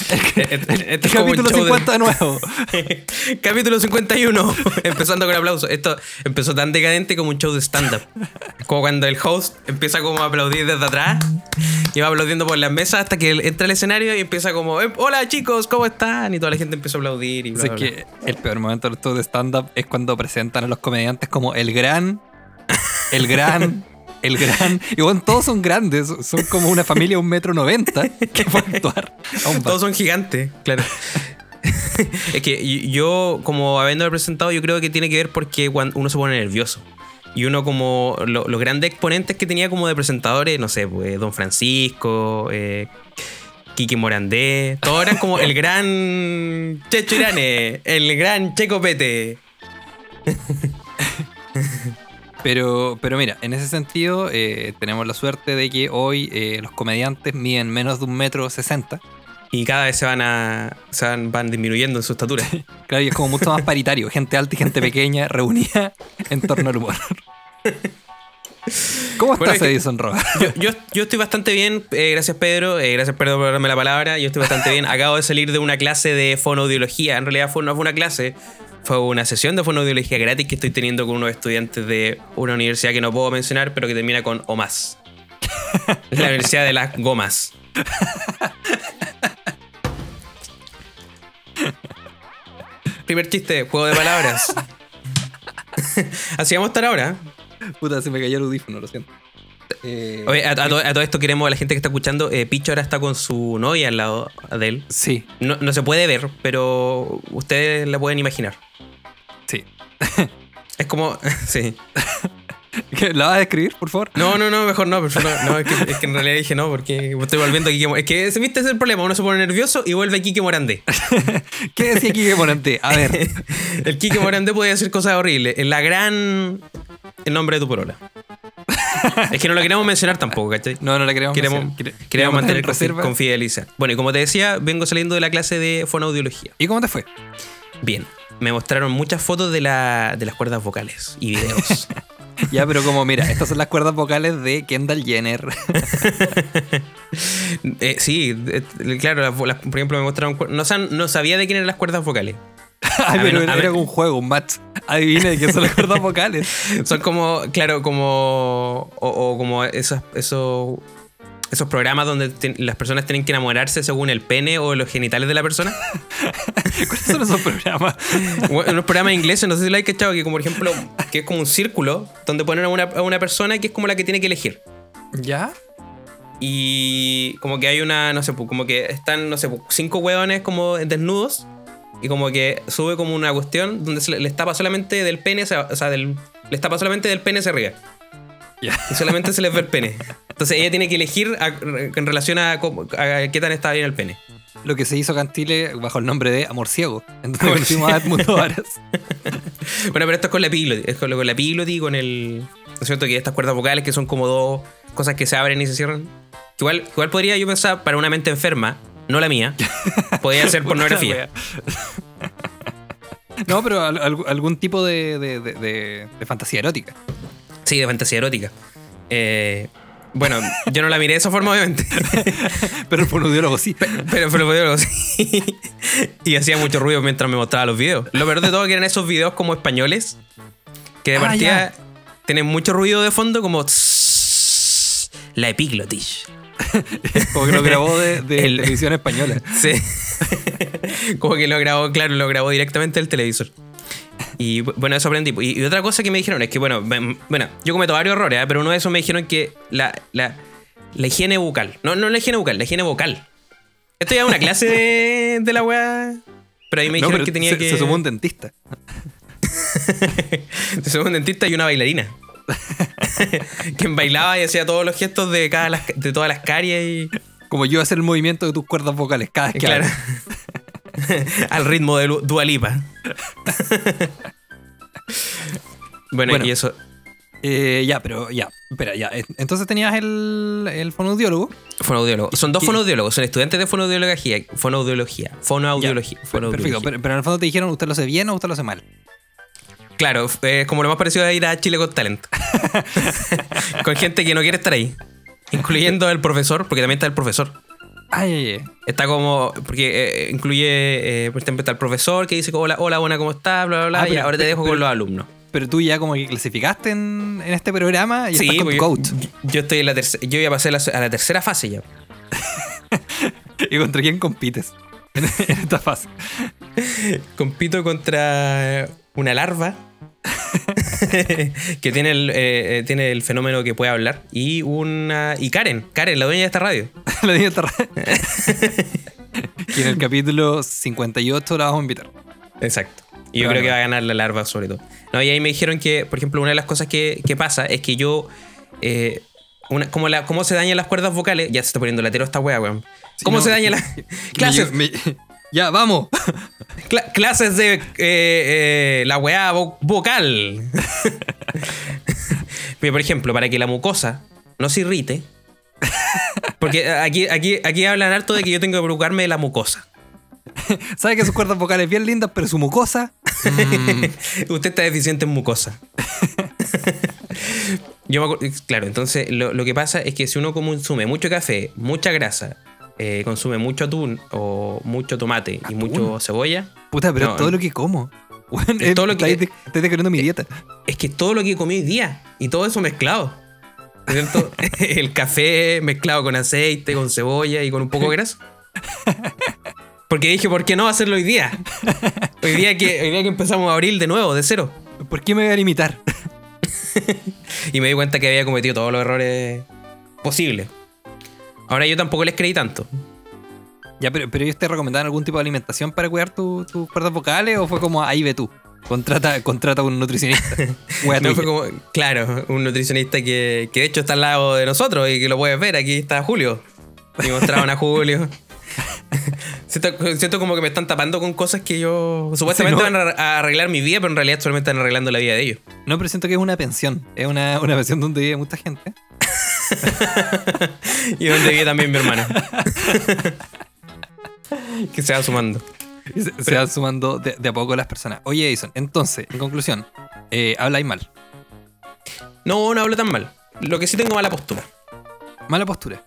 Este este es como un Capítulo show de- 50 de nuevo. Capítulo 51. Empezando con aplausos. Esto empezó tan decadente como un show de stand-up. Como cuando el host empieza como a aplaudir desde atrás y va aplaudiendo por las mesas hasta que entra al escenario y empieza como, "Eh, hola chicos, ¿cómo están? Y toda la gente empieza a aplaudir y bla, que el peor momento de estos de stand-up es cuando presentan a los comediantes como el gran, el gran, el gran. Y bueno, todos son grandes, son como una familia de un metro noventa que va a actuar. Todos son gigantes, claro. es que yo, como habiendo presentado, yo creo que tiene que ver porque uno se pone nervioso. Y uno como lo- los grandes exponentes que tenía como de presentadores, no sé, pues, Don Francisco, eh, Kiki Morandé, todos eran como el gran Checho Irane, el gran Checo Pete. Pero, pero mira, en ese sentido eh, tenemos la suerte de que hoy eh, los comediantes miden menos de un metro sesenta. Y cada vez se van a se van, van disminuyendo en su estatura. Claro, y es como mucho más paritario, gente alta y gente pequeña reunida en torno al humor. ¿Cómo Bueno, estás, es que- Edison Roa? Yo, yo, yo estoy bastante bien, eh, gracias Pedro, eh, gracias Pedro por darme la palabra, yo estoy bastante bien. Acabo de salir de una clase de fonoaudiología, en realidad fue, no fue una clase, fue una sesión de fonoaudiología gratis que estoy teniendo con unos estudiantes de una universidad que no puedo mencionar, pero que termina con O más. La Universidad de las Gomas. Primer chiste, juego de palabras. Así vamos a estar ahora. Puta, se me cayó el audífono, lo siento. Eh, Oye, a, a todo, a todo esto queremos a la gente que está escuchando. eh, Picho ahora está con su novia al lado de él. Sí, No, no se puede ver, pero ustedes la pueden imaginar. sí. Es como. Sí. ¿Qué, ¿La vas a describir, por favor? No, no, no, mejor no. no, no, es, que, es que en realidad dije no, porque estoy volviendo a Kike Mo- Es que, ese, ¿viste? Ese es el problema. Uno se pone nervioso y vuelve a Kike Morandé. ¿Qué decía Kike Morante? A ver, El Kike Morandé podía hacer cosas horribles. Es la gran. El nombre de tu porola. Es que no lo queremos mencionar tampoco, ¿cachai? no, no la queremos Queremos, mencionar. Quere- queremos mantener en reserva. confidencialidad. Bueno, y como te decía, vengo saliendo de la clase de fonoaudiología. ¿Y cómo te fue? Bien, me mostraron muchas fotos de, la, de las cuerdas vocales y videos. Ya, pero como mira, estas son las cuerdas vocales de Kendall Jenner. Eh, sí, eh, claro, las- las- por ejemplo, me mostraron. No, no sabía de quién eran las cuerdas vocales. A pero ver, era, un juego, un match. Adivine de qué son las cuerdas vocales. Son como, claro, como. O, o como esos, esos, esos programas donde te- las personas tienen que enamorarse según el pene o los genitales de la persona. ¿Cuáles son esos programas? Bueno, Unos programas ingleses, no sé si lo hay cachado, que como por ejemplo, que es como un círculo donde ponen a una, a una persona que es como la que tiene que elegir. ¿Ya? Y como que hay una, no sé, pues, como que están, no sé, pues, cinco hueones como desnudos. Y como que sube como una cuestión donde se le, les tapa solamente del pene, o sea, del, les tapa solamente del pene hacia arriba. Ya. Y solamente se les ve el pene. Entonces ella tiene que elegir a- en relación a, cómo- a qué tan está bien el pene. Lo que se hizo acá en Chile bajo el nombre de Amor Ciego. Entonces conocimos a Edmundo Varas. Bueno, pero esto es con la epiglotis, es con, con la epiglotis y con el. ¿No es cierto? Que estas cuerdas vocales que son como dos cosas que se abren y se cierran. Igual, igual podría yo pensar, para una mente enferma, no la mía, podría ser pornografía. No, pero al- al- algún tipo de, de- de- de- de fantasía erótica. Sí, de fantasía erótica. Eh, bueno, yo no la miré de esa forma, obviamente. Pero el fonoaudiólogo sí. Pero, pero digo, sí. Y hacía mucho ruido mientras me mostraba los videos. Lo peor de todo que eran esos videos como españoles, que de Ah, partida tienen mucho ruido de fondo, como tss, la epiglotis. Como que lo grabó de, de El- televisión española. Sí. como que lo grabó, claro, lo grabó directamente del televisor. Y bueno, eso aprendí. Y, y otra cosa que me dijeron es que, bueno, bueno, yo cometo varios errores, ¿eh? pero uno de esos me dijeron que la, la, la higiene bucal, no, no la higiene bucal, la higiene vocal. Esto ya es una clase de, de la weá. Pero ahí me dijeron que tenía se, que. se sumó un dentista. Se sumó un dentista y una bailarina. Quien bailaba y hacía todos los gestos de, cada las- de todas las caries y. Como yo hacer el movimiento de tus cuerdas vocales cada vez que Claro. Al ritmo de Lu- Dua Lipa. bueno, Bueno. y eso. Eh, ya, pero ya. Espera, ya. Eh, Entonces tenías el, el fonoaudiólogo. Fonoaudiólogo. Son dos ¿Qué? fonoaudiólogos, son estudiantes de fonoaudiología. Fonoaudiología. Fonoaudiología. Ya, fonoaudiología. Perfecto, pero, pero en el fondo te dijeron, ¿usted lo hace bien o usted lo hace mal? Claro, es como lo más parecido a ir a Chile con Talent. con gente que no quiere estar ahí. Incluyendo al profesor, porque también está el profesor. Ay, ay, ay. Está como. Porque eh, incluye. eh, por ejemplo, está el profesor que dice: Hola, hola, buena, ¿cómo estás? Bla, bla, bla. Ah, y pero- ahora te dejo pero- con los alumnos. Pero tú ya como que clasificaste en, en este programa y estás con tu coach. Yo, yo estoy en la tercera. Yo ya pasé la- a la tercera fase ya. ¿Y contra quién compites en, en esta fase? Compito contra una larva. que tiene el, eh, eh, tiene el fenómeno que puede hablar. Y una. Y Karen, Karen, la dueña de esta radio. la niña está ra- Y en el capítulo 58 la vamos a invitar. Exacto. Y yo Pero creo que va a ganar la larva sobre todo. No, y ahí me dijeron que, por ejemplo, una de las cosas que, que pasa es que yo. eh, una- como, la, cómo se dañan las cuerdas vocales. Ya se está poniendo latero esta wea, weón. Sí, ¿Cómo no, se dañan las que- que clases, me- ya, vamos. cla- clases de eh, eh, la weá vo- vocal? Pero, por ejemplo, para que la mucosa no se irrite. Porque aquí, aquí, aquí hablan harto de que yo tengo que preocuparme de la mucosa. Sabe que sus cuerdas vocales bien lindas, pero su mucosa. mm, Usted está deficiente en mucosa. Yo me acuerdo- claro, entonces lo, lo que pasa es que si uno consume mucho café, mucha grasa, eh, consume mucho atún o mucho tomate y mucho cebolla, puta, pero No, todo lo que como. Bueno, es todo lo que- Estoy describiendo mi dieta. es que todo lo que comí hoy día y todo eso mezclado. ¿no es ¿Cierto? El café mezclado con aceite, con cebolla y con un poco de grasa. Porque dije, ¿por qué no hacerlo hoy día? Hoy día que, hoy día que empezamos abril de nuevo, de cero. ¿Por qué me voy a limitar? Y me di cuenta que había cometido todos los errores posibles. Ahora yo tampoco les creí tanto. Ya, pero, pero ellos te recomendaban algún tipo de alimentación para cuidar tu- tus cuerdas vocales o fue como ahí ve tú? Contrata, contrata a un nutricionista. No fue como, claro, un nutricionista que, que de hecho está al lado de nosotros y que lo puedes ver. Aquí está Julio. Y mostraban a Julio. siento, siento como que me están tapando con cosas que yo supuestamente Sí, ¿no? van a a arreglar mi vida, pero en realidad solamente están arreglando la vida de ellos. No, pero siento que es una pensión. Es una, una pensión donde vive mucha gente. Y donde vive también mi hermano. que se va sumando. Se, se van sumando de, de a poco las personas. Oye, Edison, entonces, en conclusión, eh, habláis mal. No, no hablo tan mal. Lo que sí tengo mala postura. Mala postura.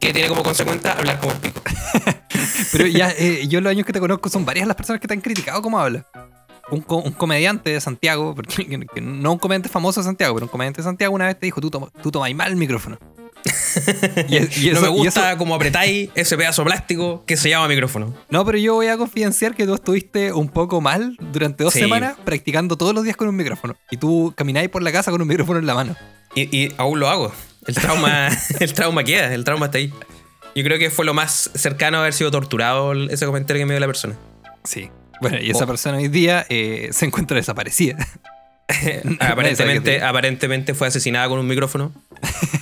Que tiene como consecuencia hablar como el pico. Pero ya, eh, yo los años que te conozco son varias las personas que te han criticado cómo hablas. Un, co- un comediante de Santiago, porque, que- que no un comediante famoso de Santiago, pero un comediante de Santiago una vez te dijo, tú, toma- tú tomáis mal el micrófono. Y es- y no me eso- y gusta eso- como apretáis ese pedazo plástico que se llama micrófono. no, pero yo voy a confidenciar que tú estuviste un poco mal durante dos Sí. semanas practicando todos los días con un micrófono. Y tú camináis por la casa con un micrófono en la mano. Y, y aún lo hago. El trauma, el trauma queda, el trauma está ahí. Yo creo que fue lo más cercano a haber sido torturado ese comentario que me dio la persona. Sí. Bueno, y esa Oh. persona hoy día eh, se encuentra desaparecida. Aparentemente, aparentemente fue asesinada con un micrófono.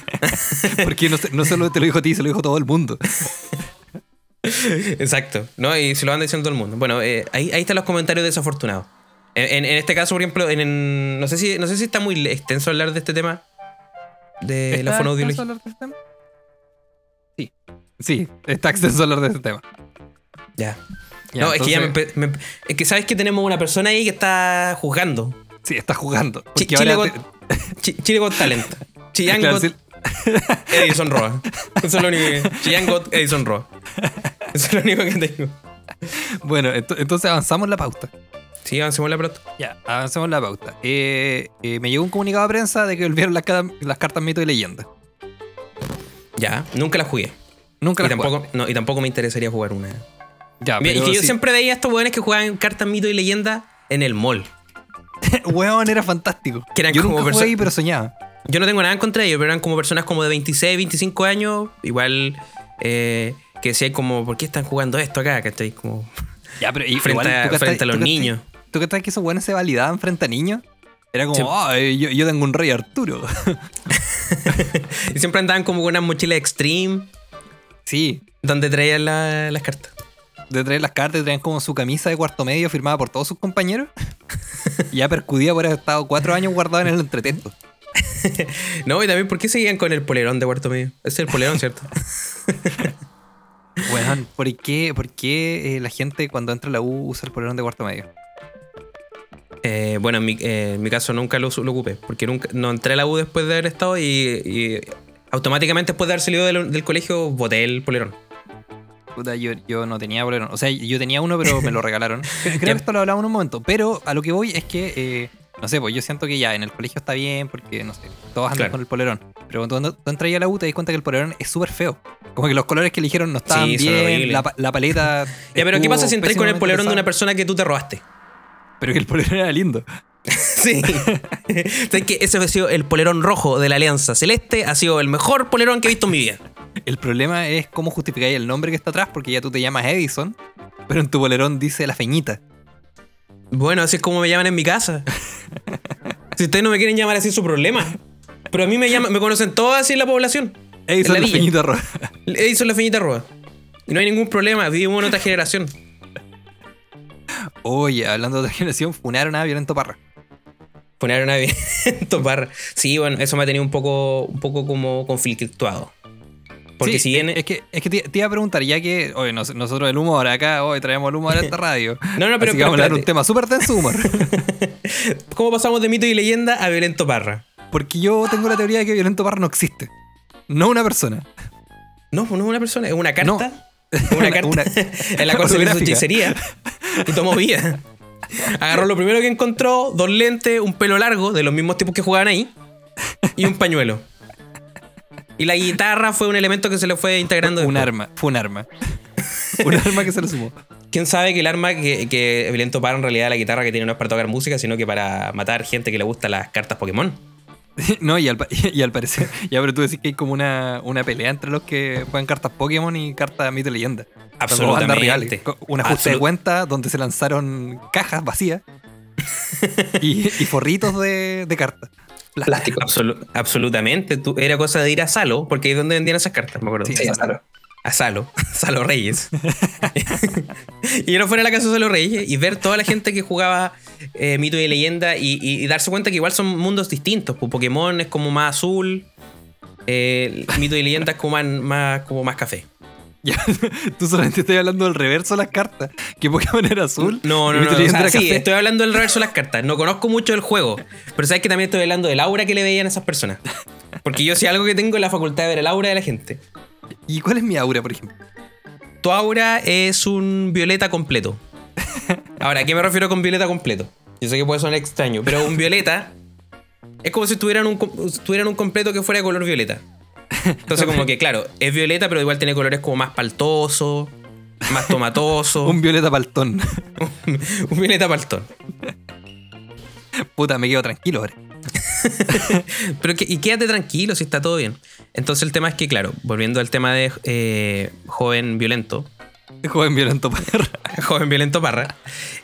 Porque no, solo te lo dijo a ti, se lo dijo todo el mundo. Exacto. ¿no? Y se lo van diciendo todo el mundo. Bueno, eh, ahí, ahí están los comentarios desafortunados. En, en- en este caso, por ejemplo, en, en- no, sé si, no sé si está muy extenso hablar de este tema. De la ¿Está fonoaudiología. extenso hablar de este tema? Sí. Sí, está extenso hablar de este tema. Ya. Ya, no, es que ya me, entonces- empe- me- Es que sabes que tenemos una persona ahí que está juzgando. Sí, está jugando. Chile, ahora con, te- Chi- Chile con talento. Chillán Claro. Edison Roa. Eso es lo único que. Edison Roa. Eso es lo único que tengo. Bueno, ento- entonces avanzamos la pauta. Sí, avancemos la pronto. Ya, avancemos la pauta. Eh, eh, me llegó un comunicado de prensa de que volvieron las, ca- las cartas mito y leyenda. Ya, nunca la jugué. Nunca Y las jugué. tampoco, no, y tampoco me interesaría jugar una. Ya, pero que yo sí. siempre veía a estos weones que jugaban cartas mito y leyenda en el mall. Weón, era fantástico. Que eran Yo como nunca jugué ahí, pero soñaba. Yo no tengo nada en contra de ellos, pero eran como personas como de 26, 25 años. Igual eh, que decían como, ¿por qué están jugando esto acá? Que estoy como Ya, pero y- frente, igual, a, ¿tú cachai- frente a los tú niños. ¿Tú crees que esos weones se validaban frente a niños? Era como, Sí. "Ay, yo, yo tengo un rey Arturo. Y siempre andaban como con unas mochilas extreme sí, donde traían la- las cartas. De traer las cartas, traían como su camisa de cuarto medio firmada por todos sus compañeros. y ya percudía por haber estado cuatro años guardado en el entretexto. No, y también, ¿por qué seguían con el polerón de cuarto medio? Es el polerón, ¿cierto? Weón, ¿por qué, por qué eh, la gente cuando entra a la U usa el polerón de cuarto medio? Eh, bueno, en mi, eh, en mi caso nunca lo, lo ocupé, porque nunca, no entré a la U después de haber estado y, y automáticamente después de haber salido del, del colegio boté el polerón. Puta, yo, yo no tenía polerón. O sea, yo tenía uno, pero me lo regalaron. Creo que esto lo hablamos en un momento. Pero a lo que voy es que, eh, no sé, pues yo siento que ya en el colegio está bien porque, no sé, todos andan Claro. con el polerón. Pero cuando tú entras a la U te das cuenta que el polerón es súper feo. Como que los colores que eligieron no estaban Sí, bien, la, pa- la paleta. Ya, pero ¿qué pasa si entras con el polerón de una persona que tú te robaste? Pero que el polerón era lindo. Sí. ¿Sabes que ese ha sido el polerón rojo de la Alianza Celeste? Ha sido el mejor polerón que he visto en mi vida. El problema es cómo justificáis el nombre que está atrás, porque ya tú te llamas Edison, pero en tu polerón dice la feñita. Bueno, así es como me llaman en mi casa. Si ustedes no me quieren llamar así, es su problema. Pero a mí me llaman, me conocen todos así en la población. Edison En la la feñita roja. Edison la feñita roja. Y no hay ningún problema, vivimos en otra generación. Oye, hablando de otra generación, funaron a Violento Parra. Poner una topar. Sí, bueno, eso me ha tenido un poco, un poco como conflictuado. Porque Sí, si bien. Es que, es que te, iba a preguntar, ya que nos- nosotros el humor acá, hoy traemos el humor a esta radio. No, no, pero- Así pero vamos a hablar un tema súper denso de humor. ¿Cómo pasamos de mito y leyenda a Violento Parra? Porque yo tengo la teoría de que Violento Parra no existe. No una persona. No, pues no es una persona, es una carta. No. Una carta Una- en la cual se holográfica. hechicería y tomó vida. Agarró lo primero que encontró, dos lentes, un pelo largo, de los mismos tipos que jugaban ahí, y un pañuelo. Y la guitarra fue un elemento que se le fue integrando. Un después. arma. Fue un arma. un arma que se le sumó. ¿Quién sabe que el arma que, que Parra en realidad la guitarra que tiene no es para tocar música, sino que para matar gente que le gusta las cartas Pokémon? No, y al, pa- y al parecer, ya, pero tú decís que hay como una, una pelea entre los que juegan cartas Pokémon y cartas mito y leyenda. Absolutamente. rivales. Co- Un ajuste de cuenta donde se lanzaron cajas vacías y, y forritos de, de cartas. Plástico. Absolu- absolutamente. Tú- era cosa de ir a Salo, porque ahí es donde vendían esas cartas, me acuerdo. Sí, Sí, claro. a Salo, Salo Reyes. y uno fuera a la casa de Salo Reyes y ver toda la gente que jugaba eh, mito y leyenda y, y- y darse cuenta que igual son mundos distintos. Pues Pokémon es como más azul, eh, mito y leyenda es como más, más- como más café. Ya, tú solamente estás hablando del reverso de las cartas. Que Pokémon era azul. No, no, no. O sea, sí, estoy hablando del reverso de las cartas. No conozco mucho del juego, pero sabes que también estoy hablando del aura que le veían a esas personas. Porque yo sí algo que tengo es la facultad de ver el aura de la gente. ¿Y cuál es mi aura, por ejemplo? Tu aura es un violeta completo. Ahora, ¿a qué me refiero con violeta completo? Yo sé que puede sonar extraño, pero un violeta es como si tuvieran un, tuvieran un completo que fuera de color violeta. Entonces, como que, claro, es violeta, pero igual tiene colores como más paltosos, más tomatosos. Un violeta paltón. un violeta paltón. Puta, me quedo tranquilo ahora. Pero que, y quédate tranquilo si está todo bien. Entonces, el tema es que, claro, volviendo al tema de eh, joven violento, Joven violento perra. joven violento Parra,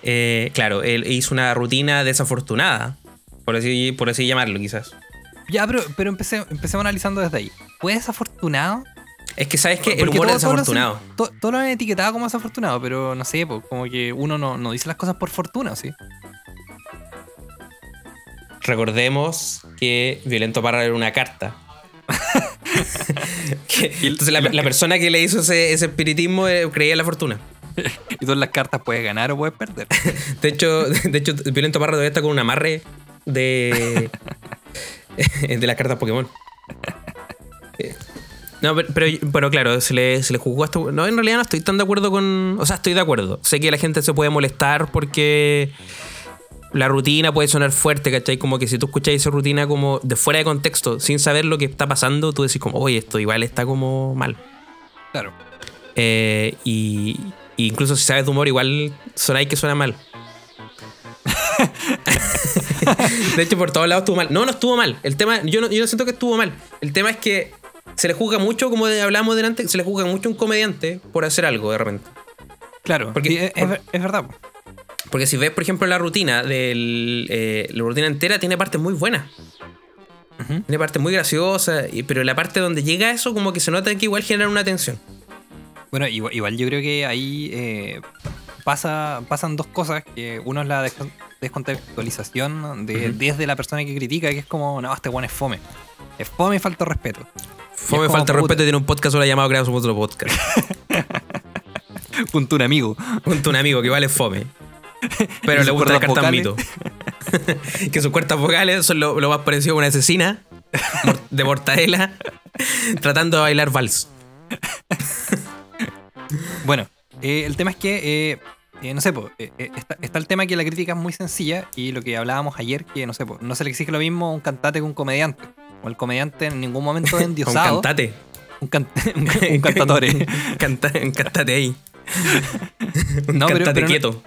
eh, claro, él hizo una rutina desafortunada, por así, por así llamarlo quizás. Ya, pero, pero empecé, empecemos analizando desde ahí. ¿Fue desafortunado? Es que sabes que el humor es todo- todo desafortunado. to- Todo lo han etiquetado como desafortunado, pero no sé, pues, como que uno no, no dice las cosas por fortuna, ¿sí? Recordemos que Violento Parra era una carta. Que- entonces la, la persona que le hizo ese, ese espiritismo eh, creía en la fortuna. Y todas las cartas puedes ganar o puedes perder. De hecho, de hecho Violento Parra todavía está con un amarre de, de las cartas Pokémon. No, pero, pero, pero claro, se le, se le juzgó hasta... No, en realidad no estoy tan de acuerdo con... O sea, estoy de acuerdo. Sé que la gente se puede molestar porque la rutina puede sonar fuerte, ¿cachai? Como que si tú escucháis esa rutina como de fuera de contexto, sin saber lo que está pasando, tú decís como, oye, esto igual está como mal. Claro. Eh, y, y incluso si sabes de humor, igual sonáis que suena mal. de hecho, por todos lados estuvo mal. No, no estuvo mal. El tema, yo no, yo no siento que estuvo mal. El tema es que se le juzga mucho, como hablábamos delante, se le juzga mucho a un comediante por hacer algo de repente. Claro, Porque- es, es ver- es verdad. po. Porque si ves, por ejemplo, la rutina del. eh, la rutina entera tiene partes muy buenas. Tiene partes muy graciosas. y- Pero la parte donde llega eso, como que se nota que igual genera una tensión. Bueno, igual, igual yo creo que ahí eh, pasa, pasan dos cosas. que Uno es la des- descontextualización de, desde la persona que critica, que es como, no, este one es fome. Es fome y falta respeto. Fome falta puta. respeto tiene un podcast ahora llamado Creamos otro podcast. Junto a un amigo. Junto a un amigo que vale fome. Pero ¿Y le gusta carta mito. que sus cuartas vocales son lo, lo más parecido a una asesina de mortadela tratando de bailar vals. Bueno, eh, el tema es que, eh, eh, no sé, po, está, está el tema que la crítica es muy sencilla y lo que hablábamos ayer, que no sé, po, no se le exige lo mismo a un cantante que a un comediante. O el comediante en ningún momento es Un endiosado. cantate. Un, can- un, un cantatore. Canta- un cantate ahí. Un No, pero- cantate pero no- quieto.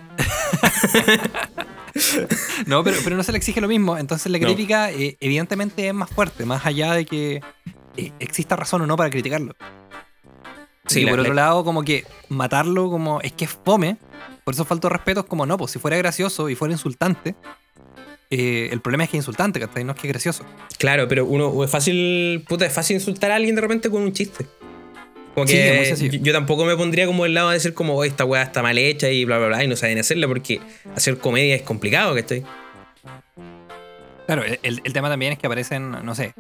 No, pero, pero no se le exige lo mismo. Entonces la No. crítica eh, evidentemente es más fuerte, más allá de que eh, exista razón o no para criticarlo. Sí, y la- por otro la- lado, como que matarlo como es que es fome, por eso falta de respeto, es como no, pues si fuera gracioso y fuera insultante, eh, el problema es que es insultante, ¿cachai? No es que es gracioso. Claro, pero uno es fácil, puta, es fácil insultar a alguien de repente con un chiste. Como Sí, que yo, yo tampoco me pondría como el lado de decir como "Oh, esta weá está mal hecha y bla bla bla y no saben hacerla porque hacer comedia es complicado, ¿cachai? Claro, el, el tema también es que aparecen, no sé,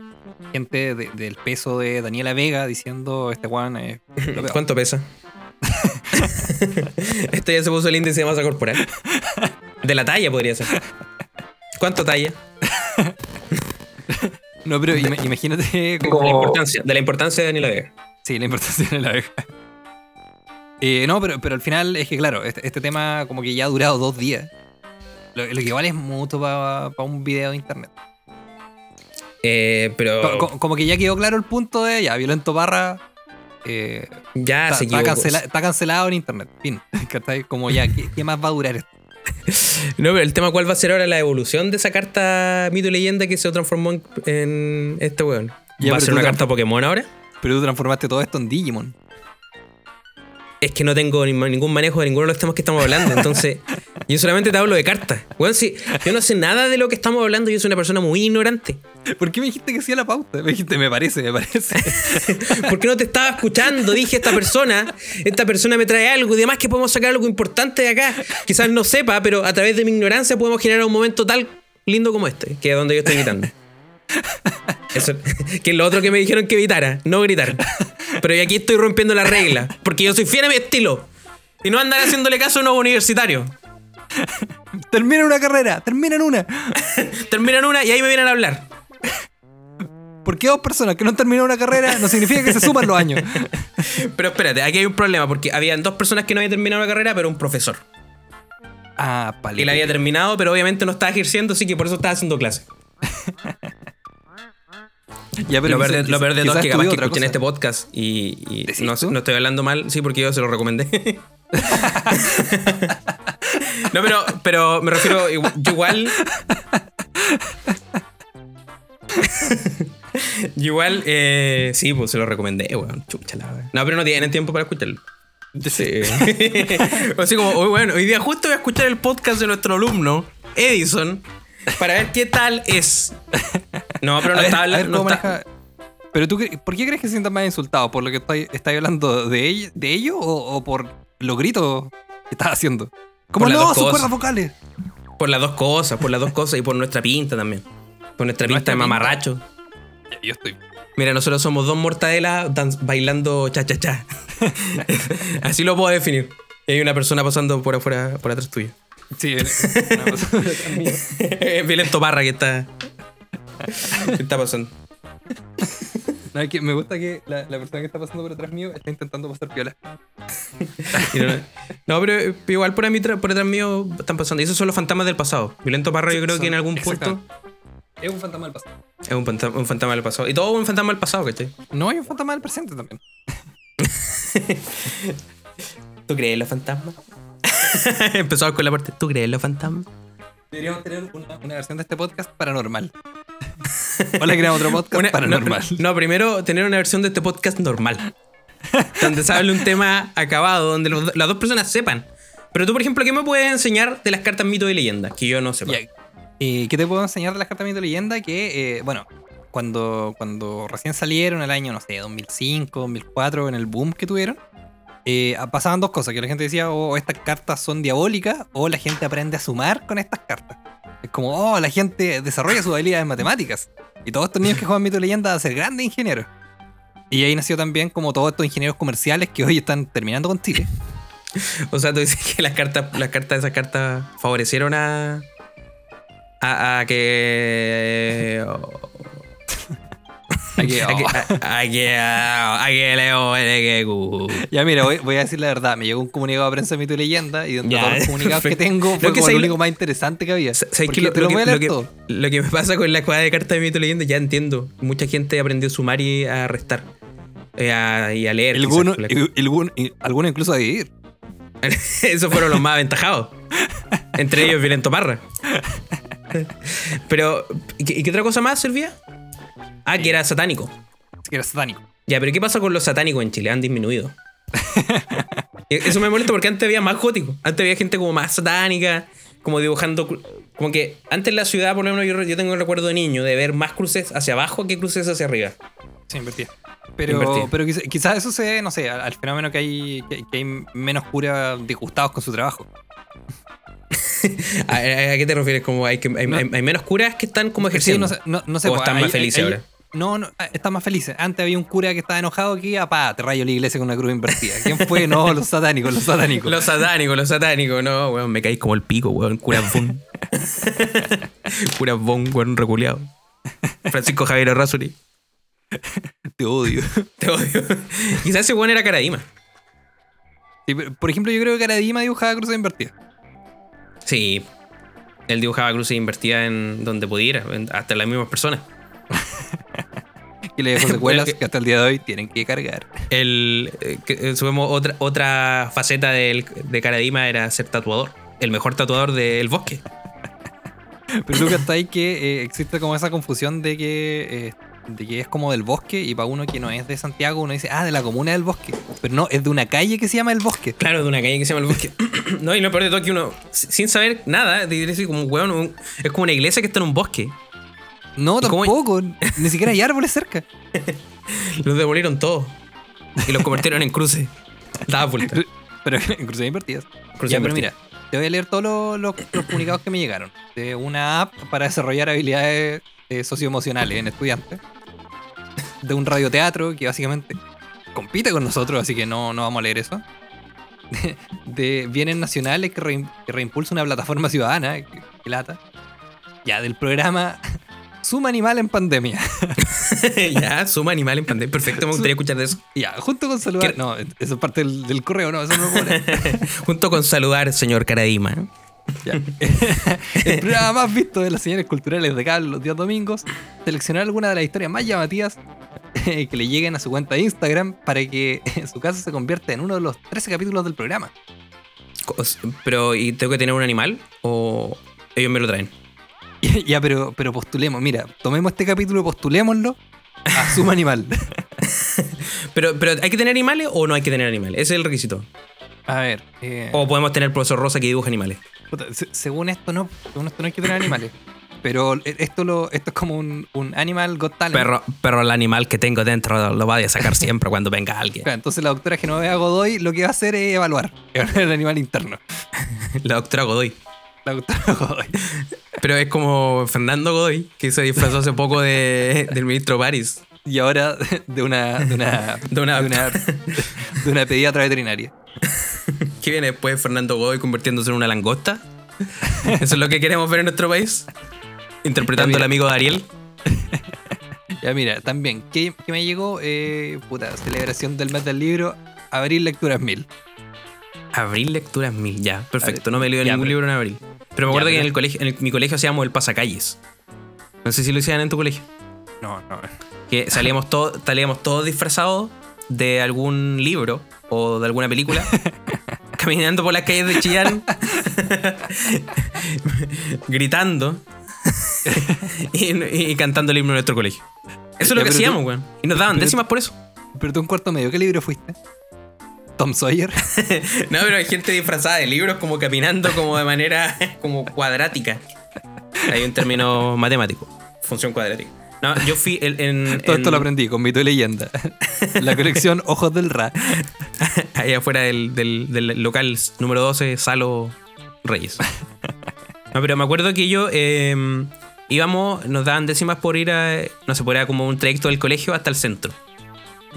gente de- del peso de Daniela Vega diciendo este Juan es lo peor. ¿Cuánto pesa? este ya se puso el índice de masa corporal. De la talla podría ser. ¿Cuánto talla? No, pero ima- imagínate De la como... importancia, de la importancia de Daniela Vega. Sí, la importancia de la Vega. Eh, no, pero, pero al final es que, claro, este, este tema como que ya ha durado dos días. Lo, lo que igual es mucho para un video de internet. Eh, pero Co- co- como que ya quedó claro el punto de, ya, Violento Barra eh, ya está, se está equivocó. cancela- está cancelado en internet. Fin. Como ya, ¿qué, qué más va a durar esto? No, pero el tema cuál va a ser ahora la evolución de esa carta mito y leyenda que se transformó en, en este weón. Ya, ¿Va a ser una carta Pokémon ahora? Pero tú transformaste todo esto en Digimon. Es que no tengo ni- ningún manejo de ninguno de los temas que estamos hablando. Entonces, yo solamente te hablo de cartas. Weón, si yo no sé nada de lo que estamos hablando, yo soy una persona muy ignorante. ¿Por qué me dijiste que hacía la pauta? Me dijiste, me parece, me parece. ¿Por qué no te estaba escuchando? Dije, esta persona, esta persona me trae algo y demás que podemos sacar algo importante de acá. Quizás no sepa, pero a través de mi ignorancia podemos generar un momento tal lindo como este, que es donde yo estoy gritando. Eso, que es lo otro que me dijeron que evitara, no gritar. Pero yo aquí estoy rompiendo la regla, porque yo soy fiel a mi estilo. Y no andar haciéndole caso a unos universitarios. termina una carrera, termina en una. Terminan una y ahí me vienen a hablar. Porque dos personas que no han terminado una carrera no significa que se suman los años. Pero espérate, aquí hay un problema, porque habían dos personas que no habían terminado la carrera, pero un profesor. Ah, palito. Y la había terminado, pero obviamente no estaba ejerciendo, así que por eso estaba haciendo clase. Ya, pero lo peor de, lo peor de todo es que capaz que escuchen cosa. este podcast y, y ¿Decís no, no estoy hablando mal, sí, porque yo se lo recomendé. No, pero, pero me refiero, yo igual. igual, eh, sí, pues se lo recomendé, weón. Chucha la weón. No, pero no tienen tiempo para escucharlo. Sí. Así como, hoy, bueno, hoy día justo voy a escuchar el podcast de nuestro alumno, Edison, para ver qué tal es. No, pero no está a hablando. no está- maneja- Pero tú, ¿por qué crees que se sientan más insultados? ¿Por lo que estáis estáis hablando de ello, de ello o, o por los gritos que estás haciendo? Como Por las no, dos sus cosas. cuerdas vocales. Por las dos cosas, por las dos cosas y por nuestra pinta también. Por nuestra pinta de pinta. mamarracho. Yo estoy. Mira, nosotros somos dos mortadelas bailando cha cha cha. Así lo puedo definir. Y hay una persona pasando por afuera, por atrás tuyo. Sí. Es Violento Parra que está. ¿Qué está pasando? No, es que me gusta que la, la persona que está pasando por atrás mío está intentando pasar piola. No, pero igual por, mí, por detrás mío están pasando. Y esos son los fantasmas del pasado. Violento Parra, yo creo que en algún punto. Es un fantasma del pasado. es un fantasma, un fantasma del pasado. Y todo un fantasma del pasado, ¿cachai? No, hay un fantasma del presente también. ¿Tú crees en los fantasmas? Empezamos con la parte. ¿Tú crees en los fantasmas? Deberíamos tener una, una versión de este podcast paranormal. Hola, creamos otro podcast Una- paranormal. No, no, primero tener una versión de este podcast normal. donde se hable un tema acabado, donde los- las dos personas sepan. Pero tú, por ejemplo, ¿qué me puedes enseñar de las cartas mito y leyendas? Que yo no sepa. Eh, ¿Qué te puedo enseñar de las cartas mito y leyenda? Que, eh, bueno, cuando, cuando recién salieron, el año, no sé, 2005, 2004, en el boom que tuvieron, eh, pasaban dos cosas, que la gente decía, oh, estas cartas son diabólicas, o la gente aprende a sumar con estas cartas. Es como, oh, la gente desarrolla sus habilidades en matemáticas. Y todos estos niños que juegan mito y leyenda a ser grandes ingenieros. Y ahí nació también como todos estos ingenieros comerciales que hoy están terminando con Chile. O sea, tú dices que las cartas, las cartas esas cartas favorecieron a. a, a que. Ya, mira, voy, voy a decir la verdad. Me llegó un comunicado de prensa de Mito y Leyenda y dentro de todos los comunicados que tengo Lo fue que como lo único más interesante que había. Lo, te lo lo voy a que, leer lo que- todo. lo que me pasa con la cuadra de cartas de mito y leyenda, ya entiendo. Mucha gente aprendió a sumar y a restar. Eh, a- y a leer. Algunos alguno- incluso a dividir. Esos fueron los más aventajados. Entre ellos Violento Parra. Pero, ¿y qué, y qué otra cosa más servía? Ah, que era satánico. Así que era satánico. Ya, pero ¿qué pasa con los satánicos en Chile? Han disminuido. E- Eso me molesta porque antes había más gótico. Antes había gente como más satánica, como dibujando. Como que antes en la ciudad, por lo menos, yo, yo tengo el recuerdo de niño de ver más cruces hacia abajo que cruces hacia arriba. Sí, invertía. Pero, Invertía. pero quizá- quizás eso se debe, no sé, al, al fenómeno que hay, que, que hay menos curas disgustados con su trabajo. ¿A, qué te refieres? Como hay, que, hay, No. hay- hay menos curas que están como Sí, ejerciendo. no sé, no, no sé, O pues, están más felices ahora. No, no, ah, están más felices. Antes había un cura que estaba enojado que iba, pa, te rayo la iglesia con una cruz invertida. ¿Quién fue? No, los satánicos, los satánicos. Los satánicos, los satánicos, no, weón, me caís como el pico, weón, curas bon. curas bon, weón, reculeado. Francisco Javier Rasuri, Te odio. te odio. Quizás ese weón era Caradima. Sí, por ejemplo, yo creo que Caradima dibujaba cruces invertidas. Sí, él dibujaba cruces invertidas en donde pudiera, en- hasta las mismas personas. Que le dejó secuelas que- que hasta el día de hoy tienen que cargar. El, eh, que, eh, subimos otra, otra faceta del- de Caradima era ser tatuador. El mejor tatuador del bosque. Pero tú hasta ahí que eh, existe como esa confusión de que, eh, de que es como del bosque y para uno que no es de Santiago uno dice, ah, de la comuna del bosque. Pero no, es de una calle que se llama el bosque. Claro, de una calle que se llama el bosque. no, y lo peor de todo que uno, si- sin saber nada, te así como, weón, es como una iglesia que está en un bosque. No, ¿Y cómo- tampoco. Ni siquiera hay árboles cerca. Los demolieron todos. Y los convirtieron en cruces. Daba vuelta. Pero en cruces invertidas. Cruces Ya, pero mira, te voy a leer todos los, los- los comunicados que me llegaron. De una app para desarrollar habilidades eh, socioemocionales en estudiantes. De un radioteatro que básicamente compite con nosotros, así que no, no vamos a leer eso. De, de bienes nacionales que reimpulsa una plataforma ciudadana, que, que lata. Ya, del programa Suma Animal en Pandemia. ya, suma animal en pandemia. Perfecto, me gustaría escuchar de eso. ya, junto con saludar. ¿Qué? No, eso es parte del, del correo, no, eso no lo leer. Junto con saludar, señor Caradima. Ya. el programa más visto de las señales culturales de cable los días domingos, seleccionar algunas de las historias más llamativas eh, que le lleguen a su cuenta de Instagram para que en su caso se convierta en uno de los 13 capítulos del programa. Pero, ¿y tengo que tener un animal? ¿O ellos me lo traen? ya, pero, pero postulemos, mira, tomemos este capítulo y postulémoslo a Suma Animal. Pero, pero, ¿hay que tener animales o no hay que tener animales? Ese es el requisito. A ver, eh, O podemos tener profesor Rosa que dibuja animales. se- según esto no, según esto no hay que tener animales. Pero eh, esto, lo, esto es como un, un Animal Got Talent. Perro, pero el animal que tengo dentro lo va a sacar siempre cuando venga alguien. Claro, Entonces la doctora Genoveva Godoy lo que va a hacer es evaluar, evaluar el animal interno. La doctora Godoy. Godoy. Pero es como Fernando Godoy, que se disfrazó hace poco de, del ministro París. Y ahora de una, de una, De una- de una, de una pediatra veterinaria. ¿Qué viene después Fernando Godoy convirtiéndose en una langosta? ¿Eso es lo que queremos ver en nuestro país? Interpretando al amigo de Ariel. Ya mira, también, ¿qué, qué me llegó? Eh, puta, celebración del mes del libro, abril lecturas mil. Abril Lecturas Mil, ya, perfecto. No me he leído ya, ningún libro en abril. Pero me acuerdo que en el colegio, en el- mi colegio hacíamos el pasacalles. No sé si lo hacían en tu colegio. No, no. Que salíamos, todos salíamos todos disfrazados de algún libro o de alguna película. caminando por las calles de Chillán. gritando. y, y cantando el himno de nuestro colegio. Eso es lo que pero hacíamos, weón. Y nos daban pero décimas por eso. Pero tú en cuarto medio, ¿qué libro fuiste? Tom Sawyer. No, pero hay gente disfrazada de libros como caminando como de manera como cuadrática. Hay un término matemático. Función cuadrática. No, yo fui el- en, Todo esto en- lo aprendí con mito y leyenda. La colección Ojos del Ra. ahí afuera del, del- del local número 12, Salo Reyes. No, pero me acuerdo que yo eh, íbamos, nos daban décimas por ir a, no sé, por era como un trayecto del colegio hasta el centro,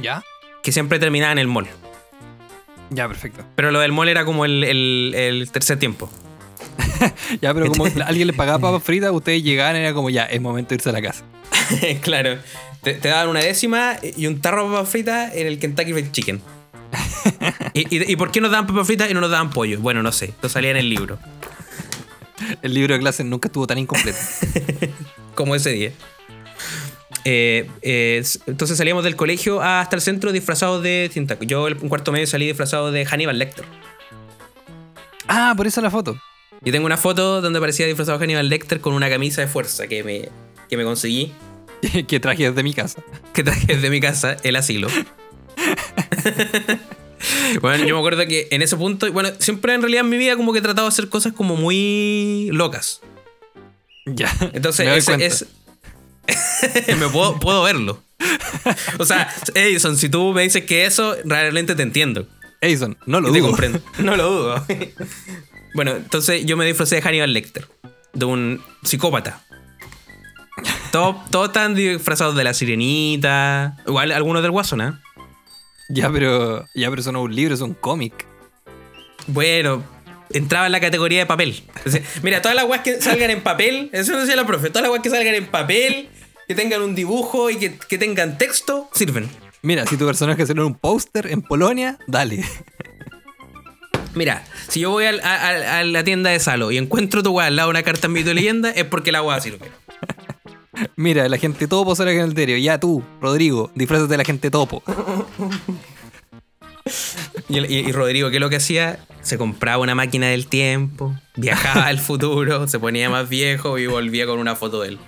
¿Ya? que siempre terminaba en el mall. Ya, perfecto. Pero lo del mall era como el, el- el tercer tiempo. Ya, pero como alguien le pagaba papas fritas, ustedes llegaban y era como ya, es momento de irse a la casa. claro. Te, te daban una décima y un tarro de papas fritas en el Kentucky Fried Chicken. ¿Y, y, y por qué nos daban papas fritas y no nos daban pollo? Bueno, no sé. Esto salía en el libro. El libro de clases nunca estuvo tan incompleto. Como ese día. Eh, eh, entonces salíamos del colegio hasta el centro disfrazados de cinta. Yo el- cuarto medio salí disfrazado de Hannibal Lecter. ah, por eso la foto. Y tengo una foto donde parecía disfrazado Hannibal Lecter con una camisa de fuerza que me, que me conseguí, que traje desde mi casa. que traje desde mi casa, el asilo. bueno, yo me acuerdo que en ese punto, bueno, siempre en realidad en mi vida como que he tratado de hacer cosas como muy locas. Ya. Entonces, ese es. me puedo, puedo verlo. O sea, Edison, si tú me dices que eso, realmente te entiendo. Edison, no lo Y te dudo. comprendo. No lo dudo. bueno, entonces yo me disfracé de Hannibal Lecter, de un psicópata. Todos, todos están disfrazados de la sirenita. Igual algunos del Guasón, ¿ah? Ya, pero. Ya, pero eso no es un libro, es un cómic. Bueno, entraba en la categoría de papel. Entonces, mira, todas las weas que salgan en papel, eso lo decía la profe, todas las weas que salgan en papel, que tengan un dibujo y que, que tengan texto, sirven. Mira, si tu personaje salió en un póster en Polonia, dale. Mira, si yo voy a, a- a la tienda de Salo y encuentro tu wea al lado de una carta en mito leyenda, es porque la wea sirve. Mira, la gente topo sale en el diario. Ya tú, Rodrigo, disfrazate de la gente topo. Y- y Rodrigo, ¿qué es lo que hacía? Se compraba una máquina del tiempo, viajaba al futuro, se ponía más viejo y volvía con una foto de él.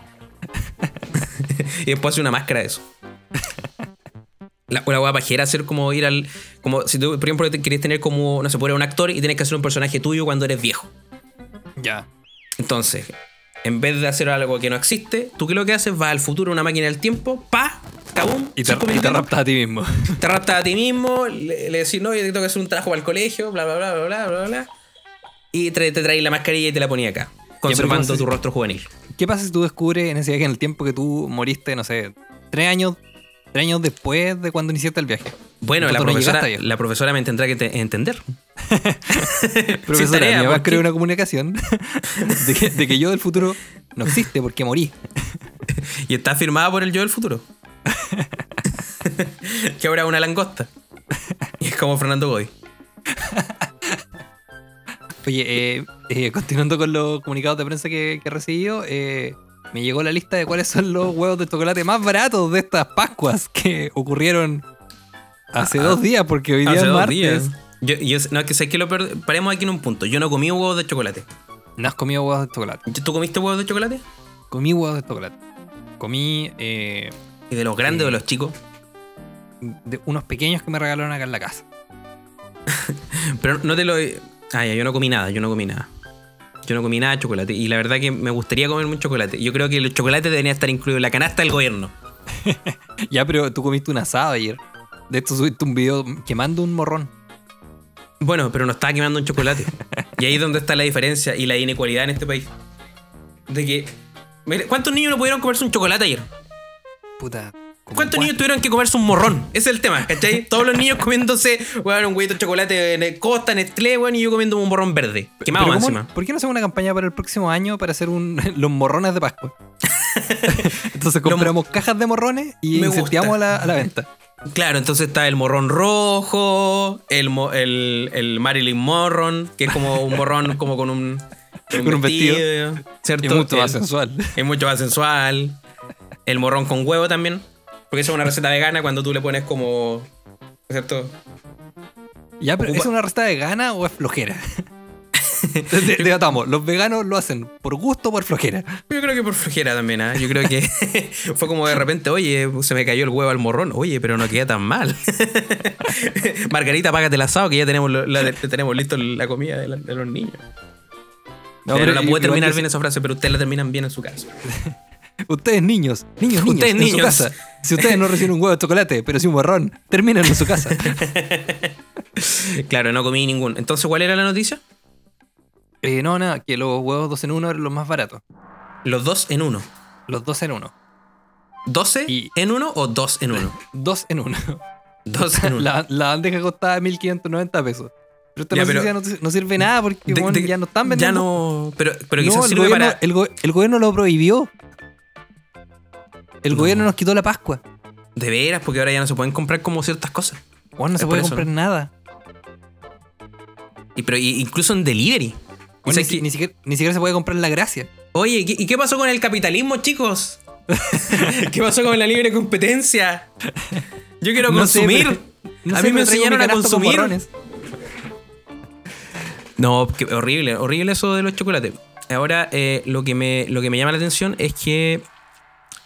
y después hacía una máscara de eso. La, una hueá pajera hacer como ir al. Como si tú, por ejemplo, te querías tener como, no sé, poner un actor y tienes que hacer un personaje tuyo cuando eres viejo. Ya. Entonces, en vez de hacer algo que no existe, tú qué lo que haces, vas al futuro, una máquina del tiempo, pa, cabum, Y te, y te raptas a ti mismo. te raptas a ti mismo, le, le decís, no, yo tengo que hacer un trabajo para el colegio, bla, bla, bla, bla, bla, bla, bla. Y te, te traes la mascarilla y te la ponía acá, conservando ¿cómo se- tu rostro juvenil. ¿Qué pasa si tú descubres en ese viaje, en el tiempo que tú moriste, no sé, tres años, tres años después de cuando iniciaste el viaje? Bueno, la no profesora, ahí. la profesora me tendrá que te- entender. Profesora, tarea, mamá ¿por qué? creó una comunicación de que, de que yo del futuro no existe porque morí. Y está firmada por el yo del futuro. que ahora es una langosta. Y es como Fernando Goy. Oye, eh, eh, continuando con los comunicados de prensa que, que he recibido, eh, me llegó la lista de cuáles son los huevos de chocolate más baratos de estas Pascuas que ocurrieron hace Ah, dos días, porque hoy día Hace es dos martes. días. Yo, yo- no, es que sé que lo per- paremos aquí en un punto. Yo no comí huevos de chocolate. No has comido huevos de chocolate. ¿Tú comiste huevos de chocolate? Comí huevos de chocolate. Comí eh, ¿Y de los grandes o de los chicos? de unos pequeños que me regalaron acá en la casa. Pero no te lo. Ah, ya, yo no comí nada, yo no comí nada. Yo no comí nada de chocolate. Y la verdad que me gustaría comerme un chocolate. Yo creo que el chocolate debería estar incluido en la canasta del gobierno. Ya, pero tú comiste un asado ayer. De esto subiste un video quemando un morrón. Bueno, pero no estaba quemando un chocolate. y ahí es donde está la diferencia y la inequalidad en este país. De que. ¿Cuántos niños no pudieron comerse un chocolate ayer? Puta. ¿Cuántos niños tuvieron que comerse un morrón? Ese es el tema, ¿cachai? Todos los niños comiéndose, weón, un huevito de chocolate en Costa, Nestlé, weón, y yo comiendo un morrón verde. Quemado Pero más ¿cómo- encima. ¿Por qué no hacemos una campaña para el próximo año para hacer un, los morrones de Pascua? Entonces compramos cajas de morrones y incentivamos a la, a la venta. Claro, entonces está el morrón rojo, el, el, el Marilyn Morron, que es como un morrón como con un, Con un vestido. ¿cierto? Y mucho más sensual. Es mucho más sensual. El morrón con huevo también. Porque esa es una receta vegana cuando tú le pones como. ¿Cierto? Ya, pero Ocupa- ¿es una receta vegana o es flojera? De- Debatamos, ¿los veganos lo hacen por gusto o por flojera? Yo creo que por flojera también, ¿ah? Yo creo que fue como de repente, oye, se me cayó el huevo al morrón. Oye, pero no queda tan mal. Margarita, págate el asado que ya tenemos, lo- la- tenemos listo la comida de, la- de los niños. No, pero la pude terminar bien esa frase, pero ustedes la terminan bien en su casa. Ustedes niños, niños, niños, Ustedes en su niños. casa. Si ustedes no reciben un huevo de chocolate, pero sí un morrón, terminan en su casa. Claro, no comí ningún. Entonces, ¿cuál era la noticia? Eh, no, nada, que los huevos dos en uno eran los más baratos. Los dos en uno. Los dos en uno. ¿12 Y- en uno o dos en uno? Dos en uno. Dos en uno. La, la bandeja costaba 1590 pesos. Pero esta Ya, noticia pero- no, no sirve nada porque De- bueno, de- ya no están Ya vendiendo. no. Pero, pero No, quizás el, sirve gobierno, para. el, el gobierno lo prohibió. El No. gobierno nos quitó la Pascua. De veras, porque ahora ya no se pueden comprar como ciertas cosas. Bueno, no Es se puede eso, comprar ¿no? nada. Y, pero y- incluso en delivery. Y Bueno, ni, que- ni siquiera, ni siquiera se puede comprar la gracia. Oye, ¿qué- ¿y qué pasó con el capitalismo, chicos? ¿Qué pasó con la libre competencia? Yo quiero No sé, consumir. pero- no a mí me enseñaron a con consumir. No, qué horrible, horrible eso de los chocolates. Ahora, eh, lo, que me, lo que me llama la atención es que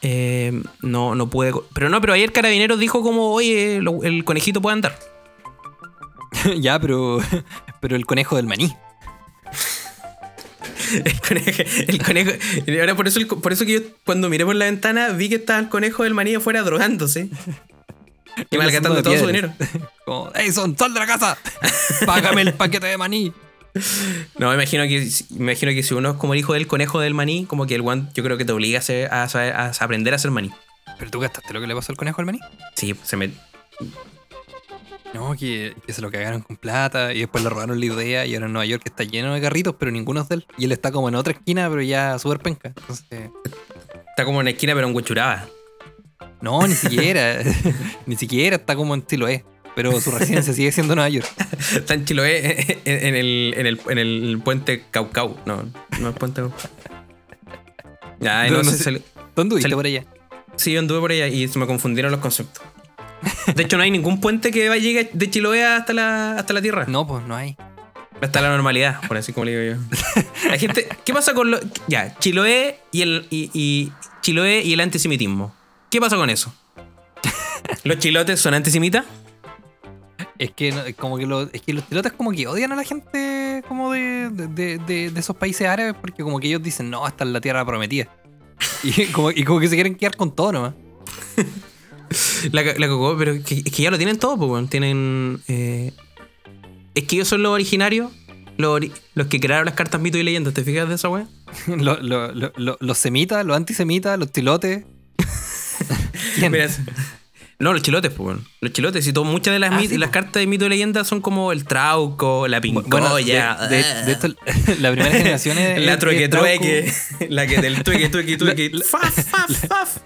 eh, no, no puede. Pero no, pero ayer Carabineros dijo como, oye, lo- el conejito puede andar. ya, pero, pero el conejo del maní. El conejo, el conejo. y Ahora por eso, el por eso que yo cuando miré por la ventana vi que estaba el conejo del maní afuera drogándose. Y malgastando todo su dinero. Como, ¡Ey, son, sal de la casa! ¡Págame el paquete de maní! No, me imagino que, me imagino que si uno es como el hijo del conejo del maní, como que el one yo creo que te obliga a, hacer- a saber- a aprender a hacer maní. ¿Pero tú gastaste lo que le pasó al conejo del maní? Sí, se me. No, que, que se lo cagaron con plata y después le robaron la idea y ahora en Nueva York está lleno de carritos, pero ninguno es de él. Y él está como en otra esquina, pero ya súper penca. Entonces, Está como en la esquina, pero en Huechuraba. no, ni siquiera. ni siquiera está como en Chiloé. Pero su residencia sigue siendo Nueva York. Está en Chiloé, en, el, en, el, en el puente Caucau. No, no es puente Caucau. Ya, No, no, sé, salió- ¿Dónde viste Sal- por allá? Sí, yo anduve por allá y se me confundieron los conceptos. De hecho, no hay ningún puente que va- llegue de Chiloé hasta la, hasta la tierra. No, pues no hay. Hasta la normalidad, por así como le digo yo. La gente, ¿qué pasa con lo, ya, Chiloé y el y, y- Chiloé y el antisemitismo? ¿Qué pasa con eso? ¿Los chilotes son antisemitas? Es que, no- como que, los, es que los pilotos como que odian a la gente como de, de, de- esos países árabes porque como que ellos dicen, no, esta es la tierra prometida. Y como, y como que se quieren quedar con todo nomás. La, la cagó, pero es que, es que ya lo tienen todo, pues, weón. Tienen. eh, es que ellos son los originarios, los, ori- los que crearon las cartas mitos y leyendas. ¿Te fijas de esa weá? Lo- lo- lo- los semitas, los antisemitas, los tilotes. Mira, no, los chilotes, pues. Los chilotes. Y todo, muchas de las, Ah, sí, las cartas de mito y leyenda son como el trauco, la pincoya. Bueno, de, de- de esto, la primera generación es. La trueque trueque. La que del trueque trueque trueque. La- Faf, faf, faf.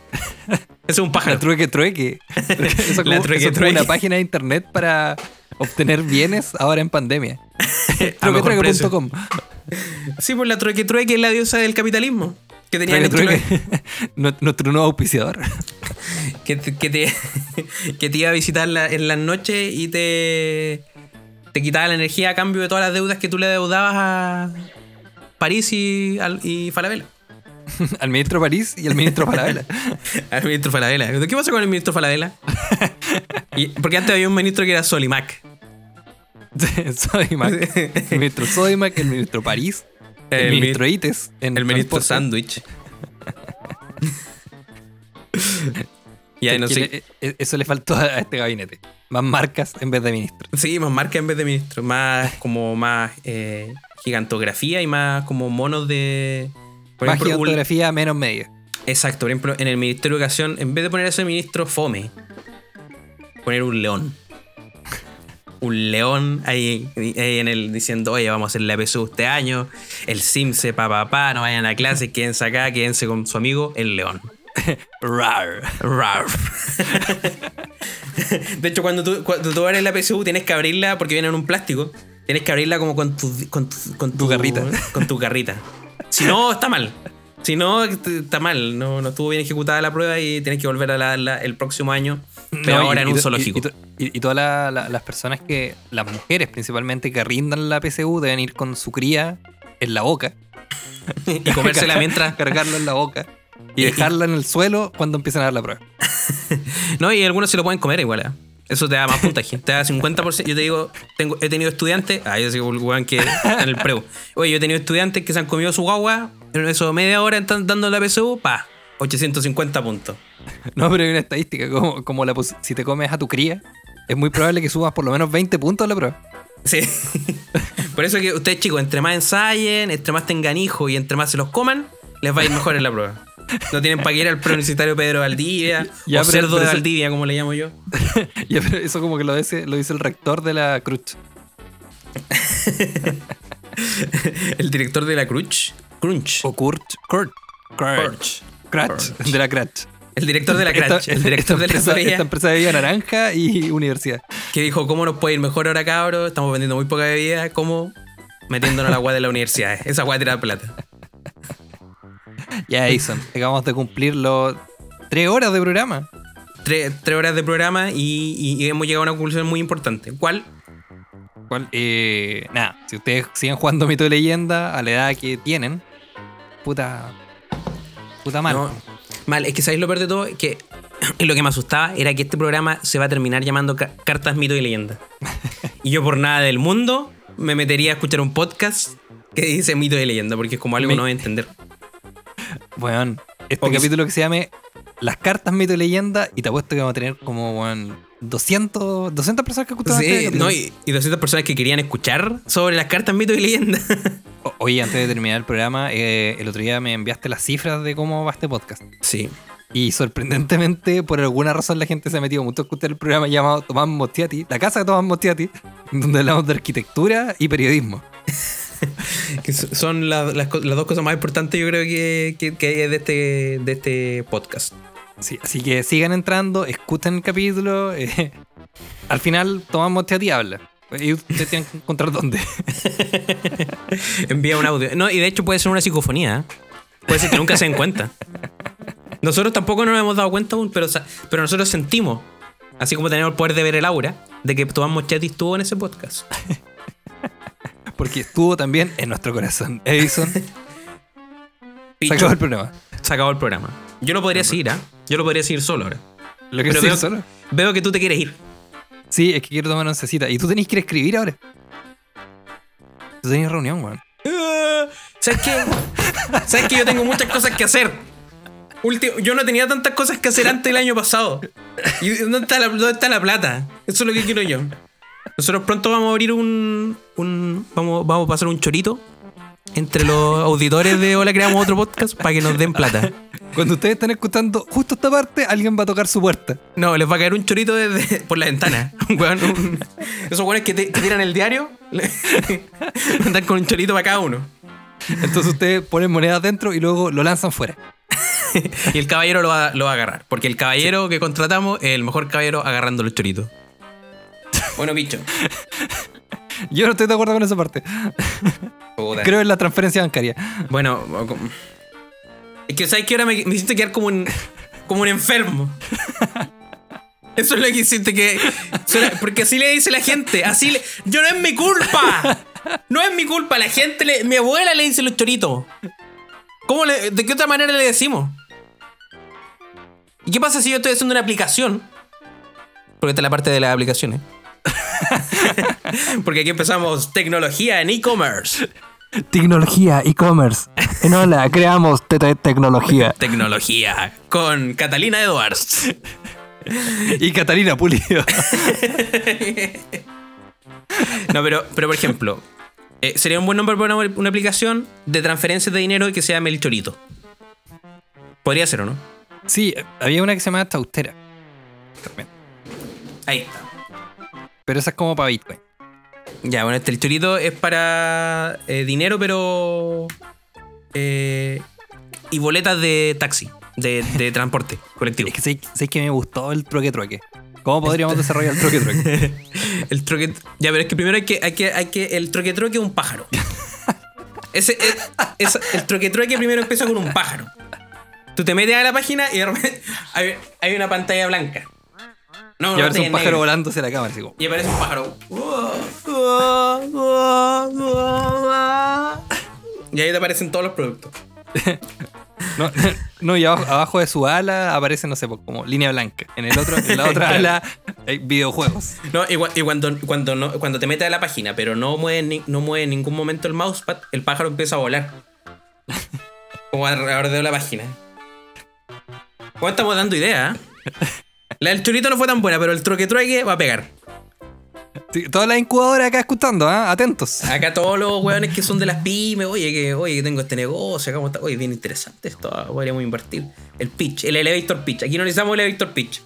Ese es un La pájaro. trueque trueque. Eso La trueque eso es como trueque. una página de internet para obtener bienes ahora en pandemia. Truequetrueque.com. Sí, pues la trueque trueque es la diosa del capitalismo. Que en Chiloé. Trueque, Nuestro nuevo auspiciador. que te, que te, que te iba a visitar la- en las noches y te, te quitaba la energía a cambio de todas las deudas que tú le deudabas a París y, al- y Falabella. Al ministro París y al ministro Falabella. Al ministro Falabella. ¿Qué pasó con el ministro Falabella? Y- porque antes había un ministro que era Solimac. Sodimac. El ministro Sodimac, el ministro París, el, El ministro mi- Ites. en El ministro. Sándwich. y ahí no sé. le- e- eso le faltó a este gabinete. Más marcas en vez de ministro. Sí, más marca en vez de ministro. Más como más eh, gigantografía y más como monos de. Por Más ejemplo, gigantografía, menos medio. Exacto, por ejemplo, en el Ministerio de Educación, en vez de poner ese ministro fome, poner un león. Un león ahí, ahí en el diciendo, oye, vamos a hacer la PSU este año, el CIMSE, pa, pa, pa, no vayan a clase, quédense acá, quédense con su amigo, el león. Rar. Rar. De hecho, cuando tú, cuando tú abres la PSU, tienes que abrirla porque viene en un plástico. Tienes que abrirla como con tu, con tu, con Tu garrita. Con tu garrita. Si no, está mal. Si no, está mal. No, no estuvo bien ejecutada la prueba y tienes que volver a la, la- el próximo año. Pero No, y- ahora en un zoológico. Y, y to- y- y todas la- la- las personas que, las mujeres principalmente, que rindan la PSU deben ir con su cría en la boca. Y, comérsela mientras. Cargarla en la boca. Y dejarla en el suelo cuando empiecen a dar la prueba. No, y algunos se lo pueden comer igual. ¿eh? Eso te da más puntaje. Te da 50%. Yo te digo, tengo, he tenido estudiantes. Ah, yo el weón que en el preu. Oye, yo he tenido estudiantes que se han comido su guagua. En eso media hora están dando la PSU. Pa, 850 puntos. No, pero hay una estadística, como, como la si te comes a tu cría, es muy probable que subas por lo menos 20 puntos a la prueba. Sí. Por eso que ustedes, chicos, entre más ensayen, entre más tengan hijos y entre más se los coman, les va a ir mejor en la prueba. No tienen para que ir al preuniversitario Pedro Valdivia Ya, o cerdo de Valdivia, como le llamo yo. Ya, pero eso como que lo dice, lo dice el rector de la Cruz. El director de la Crunch. Crunch. O Kurt. Kurt. Kurt. Crunch. De la Kratz. El director de la Crash, el director de la empresa, esta empresa de bebida naranja y universidad. que dijo, ¿cómo nos puede ir mejor ahora, cabros? Estamos vendiendo muy poca bebida, ¿cómo? Metiéndonos la agua de la universidad. Esa agua tira plata. Ya, Jason, acabamos de cumplir los tres horas de programa. Tres, tres horas de programa y, y- y hemos llegado a una conclusión muy importante. ¿Cuál? ¿Cuál? Eh, nada, si ustedes siguen jugando mito de leyenda a la edad que tienen, puta. Puta mal. No, mal, es que sabéis lo peor de todo, que lo que me asustaba era que este programa se va a terminar llamando ca- Cartas, Mito y Leyenda. y yo por nada del mundo me metería a escuchar un podcast que dice Mito y Leyenda, porque es como algo Me- que no voy a entender. Weón, este capítulo que se llame Las cartas mito y leyenda, y te apuesto que vamos a tener como, weón, 200, 200 personas que escuchan este Sí, no, y, y 200 personas que querían escuchar sobre las cartas, Mito y Leyenda. O- Oye, antes de terminar el programa, eh, el otro día me enviaste las cifras de cómo va este podcast. sí. Y sorprendentemente, por alguna razón, la gente se ha metido mucho a escuchar el programa llamado Tomás Mostiati, la casa de Tomás Mostiati, donde hablamos de arquitectura y periodismo. Que so- son la- las, las dos cosas más importantes, yo creo que, que, que hay de este, de este podcast. Sí, así que sigan entrando, escuchen el capítulo. eh, al final, Tomás Mostiati habla. Y ustedes tienen que encontrar dónde. Envía un audio. No, y de hecho puede ser una psicofonía. ¿eh? Puede ser que nunca se den cuenta. Nosotros tampoco nos hemos dado cuenta aún, pero, pero nosotros sentimos, así como tenemos el poder de ver el aura, de que Tomás Mochetti estuvo en ese podcast. Porque estuvo también en nuestro corazón. Edison se acabó el programa. se acabó el programa. Yo lo podría seguir, ¿ah? Yo lo podría seguir solo ahora. ¿Lo Pero veo, solo? veo que tú te quieres ir. Sí, es que quiero tomar oncecita. Y tú tenés que ir a escribir ahora. Tú tenés reunión, weón. Ah, ¿Sabes qué? ¿Sabes que yo tengo muchas cosas que hacer? Yo no tenía tantas cosas que hacer antes del año pasado. ¿Y dónde está la, dónde está la plata? Eso es lo que quiero yo. Nosotros pronto vamos a abrir un. un- vamos, vamos a pasar un chorito entre los auditores de Hola Creamos Otro Podcast para que nos den plata. Cuando ustedes están escuchando justo esta parte, alguien va a tocar su puerta. No, les va a caer un chorito desde, por la ventana. Un weón, un- esos weones que, te- que tiran el diario. Andan con un chorito para cada uno. Entonces ustedes ponen monedas dentro y luego lo lanzan fuera. Y el caballero lo va, lo va a agarrar. Porque el caballero que contratamos es el mejor caballero agarrando los choritos. Bueno, bicho. Yo no estoy de acuerdo con esa parte. Creo en la transferencia bancaria. Bueno, es que sabes que ahora me, me hiciste quedar como un, como un enfermo. Eso es lo que hiciste que. Porque así le dice la gente. Así le. Yo no es mi culpa. No es mi culpa. La gente le. Mi abuela le dice los choritos. ¿Cómo le, ¿De qué otra manera le decimos? ¿Y qué pasa si yo estoy haciendo una aplicación? Porque esta es la parte de las aplicaciones. Porque aquí empezamos tecnología en e-commerce. Tecnología, e-commerce. En hola, creamos tecnología. Tecnología con Catalina Edwards. Y Catalina Pulido. No, pero, pero por ejemplo, eh, sería un buen nombre para una, una aplicación de transferencias de dinero que se llame El Chorito. Podría ser, ¿o no? Sí, había una que se llamaba Taustera. También. Ahí está. Pero esa es como para Bitcoin. Ya, bueno, este El Chorito es para eh, dinero, pero. eh, y boletas de taxi, de, de transporte colectivo. Es que sé, sé que me gustó el trueque trueque. ¿Cómo podríamos desarrollar el trueque trueque? El troque. Ya, pero es que primero hay que. Hay que, hay que el troque troque es un pájaro. Ese, es, es- el troque troque primero empieza con un pájaro. Tú te metes a la página y de repente hay, hay una pantalla blanca. No, Y aparece un pájaro negra. volándose la cámara. Así como, Y aparece un pájaro. Y ahí te aparecen todos los productos. No, no, y abajo, abajo de su ala aparece, no sé, como línea blanca. En el otro, en la otra ala hay videojuegos. No, y, cua- y cuando, cuando, no, cuando te metes a la página, pero no mueve, ni- no mueve en ningún momento el mousepad, el pájaro empieza a volar. Como alrededor de la página. ¿Cómo estamos dando idea? eh? La del chorito no fue tan buena, pero el troque trueque va a pegar. Sí, todas las incubadoras acá escuchando, ¿ah? atentos. Acá todos los weones que son de las pymes, oye, que, oye, que tengo este negocio, acá cómo está, oye, bien interesante esto, ah, podríamos invertir. El pitch, el elevator pitch. Aquí no necesitamos el elevator pitch.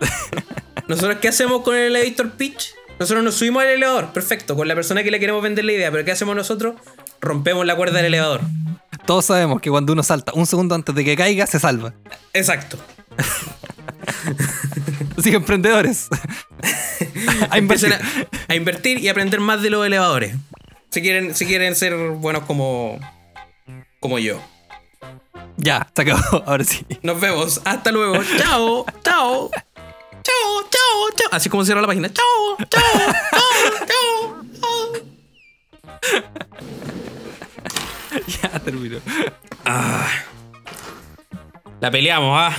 ¿Nosotros qué hacemos con el elevator pitch? Nosotros nos subimos al elevador, perfecto, con la persona que le queremos vender la idea, pero ¿qué hacemos nosotros? Rompemos la cuerda del elevador. Todos sabemos que cuando uno salta un segundo antes de que caiga, se salva. Exacto. Así que emprendedores. a invertir. A, a invertir y aprender más de los elevadores. Si quieren, si quieren ser buenos como, como yo. Ya, se acabó. Ahora sí. Nos vemos. Hasta luego. Chao. Chao. Chao, chao, chao. Así como cierra la página. Chao, chao, chao, chao. chao. ya terminó. La peleamos, ah.